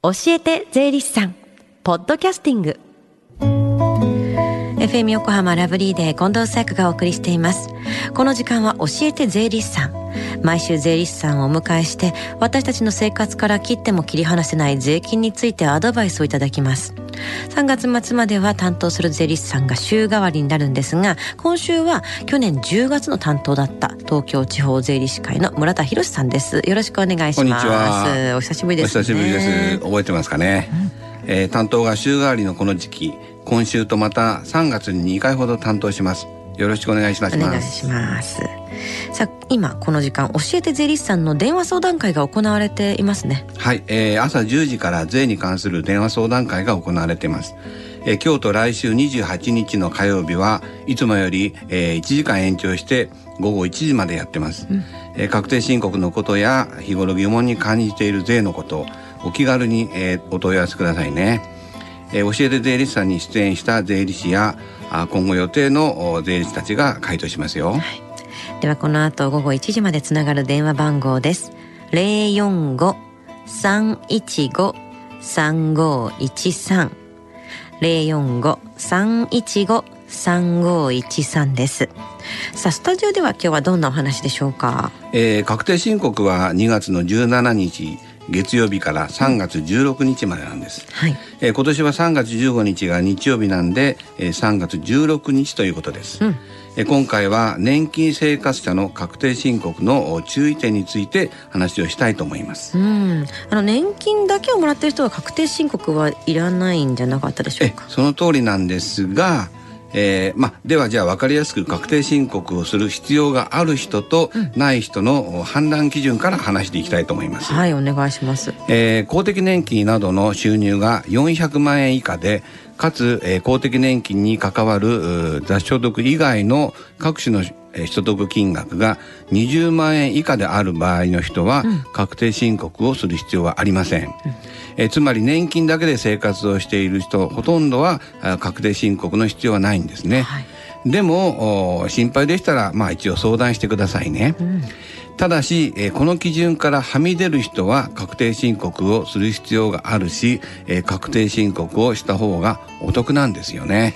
教えて税理士さん。ポッドキャスティング。FM 横浜ラブリーで近藤紗友がお送りしています。この時間は教えて税理士さん。毎週税理士さんをお迎えして私たちの生活から切っても切り離せない税金についてアドバイスをいただきます。3月末までは担当する税理士さんが週替わりになるんですが今週は去年10月の担当だった東京地方税理士会の村田博さんです。よろしくお願いします。お久しぶりです、ね、お久しぶりです。覚えてますかね、うん、えー、担当が週替わりのこの時期今週とまた3月に2回ほど担当します。よろしくお願いします。お願いします。さあ今この時間教えて税理士さんの電話相談会が行われていますね。はい、えー、朝10時から税に関する電話相談会が行われています。えー、今日と来週28日の火曜日はいつもより、えー、1時間延長して午後1時までやってます、うん、えー、確定申告のことや日頃疑問に感じている税のことお気軽に、えー、お問い合わせくださいね、えー、教えて税理士さんに出演した税理士やあ今後予定の税理士たちが回答しますよ、はいではこの後午後1時までつながる電話番号です。045-315-3513 045-315-3513です。さあ、スタジオでは今日はどんなお話でしょうか？えー、確定申告は2月の17日月曜日から3月16日までなんです。はい。えー、今年は3月15日が日曜日なんで、えー、3月16日ということです。うん今回は年金生活者の確定申告の注意点について話をしたいと思います。うん、あの年金だけをもらっている人は確定申告はいらないんじゃなかったでしょうか？その通りなんですが、えー、まではじゃあ分かりやすく確定申告をする必要がある人とない人の判断基準から話していきたいと思います。はいお願いします。えー、公的年金などの収入が400万円以下でかつ、えー、公的年金に関わる雑所得以外の各種の所得金額が20万円以下である場合の人は、確定申告をする必要はありません、うん、えつまり年金だけで生活をしている人ほとんどは確定申告の必要はないんですね、はい、でも心配でしたらまあ一応相談してくださいね、うん。ただし、えー、この基準からはみ出る人は確定申告をする必要があるし、えー、確定申告をした方がお得なんですよね。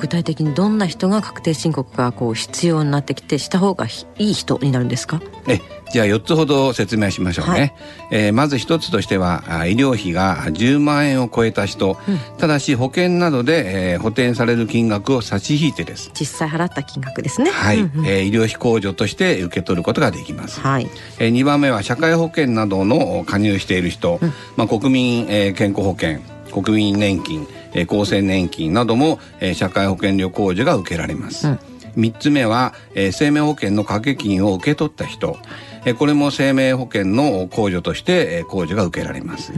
具体的にどんな人が確定申告がこう必要になってきてした方がいい人になるんですか？えじゃあ4つほど説明しましょうね、はい、えー、まず1つとしては医療費が10万円を超えた人、うん、ただし保険などで、えー、補填される金額を差し引いてです。実際払った金額ですね。はい、うんうん、えー、医療費控除として受け取ることができます、はい。えー、2番目は社会保険などの加入している人、うん、まあ、国民、えー、健康保険国民年金えー、厚生年金なども、えー、社会保険料控除が受けられます。うん3つ目は、えー、生命保険の掛け金を受け取った人、えー、これも生命保険の控除として、えー、控除が受けられます。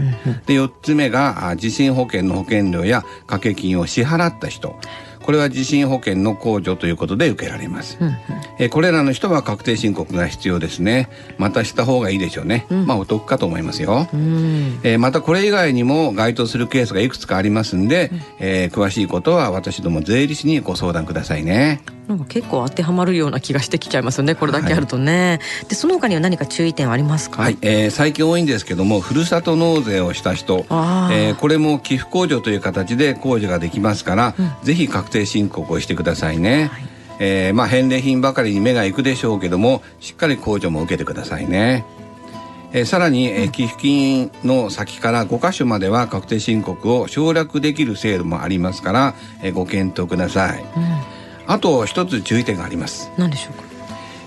で4つ目が地震保険の保険料や掛け金を支払った人これは地震保険の控除ということで受けられます、うんうん、えこれらの人は確定申告が必要ですね。またした方がいいでしょうね、うん、まあお得かと思いますよ、うん、えー、またこれ以外にも該当するケースがいくつかありますんで、うん、えー、詳しいことは私ども税理士にご相談くださいね。なんか結構当てはまるような気がしてきちゃいますよね。これだけあるとね、はい、でその他には何か注意点はありますか、はい、えー、最近多いんですけどもふるさと納税をした人、えー、これも寄付控除という形で控除ができますから、うん、ぜひ確定申告をしてくださいね、はい、えー、まあ返礼品ばかりに目がいくでしょうけどもしっかり控除も受けてくださいね。えー、さらに、えー、寄付金の先から5箇所までは確定申告を省略できる制度もありますから、えー、ご検討ください、うん。あと一つ注意点があります。何でしょうか？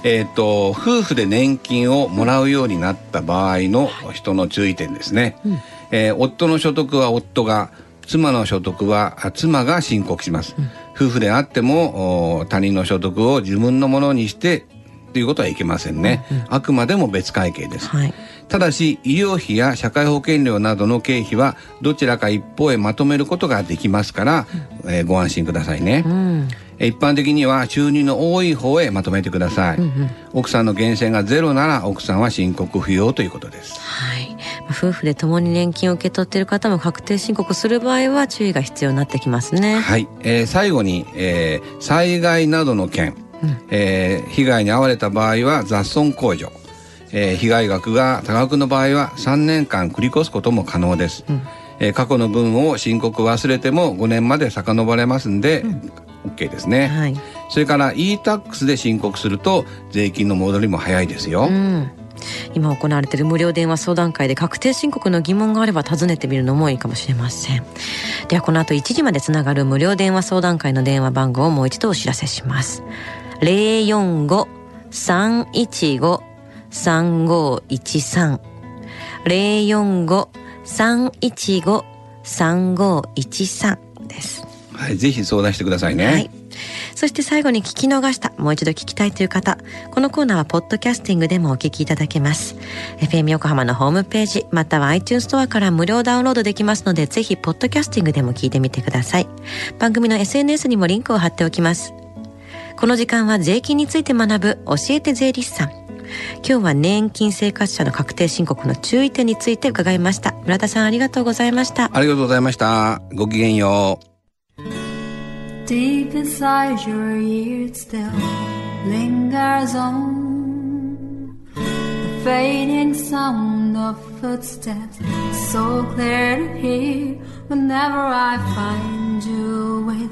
えっ、と夫婦で年金をもらうようになった場合の人の注意点ですね、はい、えー、夫の所得は夫が妻の所得は妻が申告します、うん、夫婦であっても他人の所得を自分のものにしてということはいけませんね、うんうん、あくまでも別会計です、はい。ただし医療費や社会保険料などの経費はどちらか一方へまとめることができますから、うん、えー、ご安心くださいね、うん、一般的には収入の多い方へまとめてください、うんうん、奥さんの源泉がゼロなら奥さんは申告不要ということです。はい。夫婦で共に年金を受け取っている方も確定申告する場合は注意が必要になってきますね。はい、えー、最後に、えー、災害などの件、うん、えー、被害に遭われた場合は雑損控除。えー、被害額が多額の場合は3年間繰り越すことも可能です、うん、えー、過去の分を申告忘れても5年まで遡れますんで、うん、OK ですね、はい、それから e-tax で申告すると税金の戻りも早いですよ、うん。今行われている無料電話相談会で確定申告の疑問があれば尋ねてみるのもいいかもしれません。ではこの後1時までつながる無料電話相談会の電話番号をもう一度お知らせします045-315-3513 045-315-3513ですはいぜひ相談してくださいねはいそして最後に聞き逃した、もう一度聞きたいという方、このコーナーはポッドキャスティングでもお聞きいただけます。FM 横浜のホームページ、または iTunes ストアから無料ダウンロードできますので、ぜひポッドキャスティングでも聞いてみてください。番組の SNS にもリンクを貼っておきます。この時間は税金について学ぶ教えて税理士さん。今日は年金生活者の確定申告の注意点について伺いました。村田さんありがとうございました。ありがとうございました。ごきげんよう。Deep inside your ears still lingers on the fading sound of footsteps, so clear to hear whenever I find you with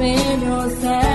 pero sad.